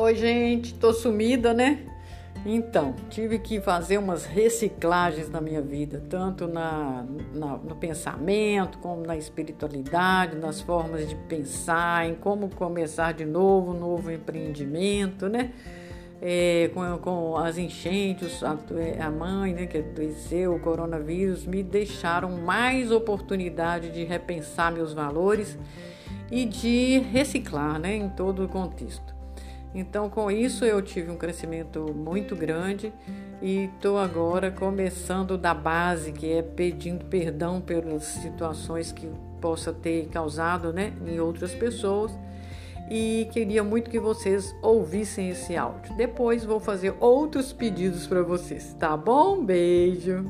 Oi, gente, tô sumida, né? Então, tive que fazer umas reciclagens na minha vida, tanto na, na, no pensamento, como na espiritualidade, nas formas de pensar, em como começar de novo, um novo empreendimento, né? É, com, com, as enchentes, a, a mãe né, que adoeceu, o coronavírus, me deixaram mais oportunidade de repensar meus valores e de reciclar né, em todo o contexto. Então, com isso, eu tive um crescimento muito grande e estou agora começando da base, que é pedindo perdão pelas situações que possa ter causado né, em outras pessoas. E queria muito que vocês ouvissem esse áudio. Depois vou fazer outros pedidos para vocês, tá bom? Beijo!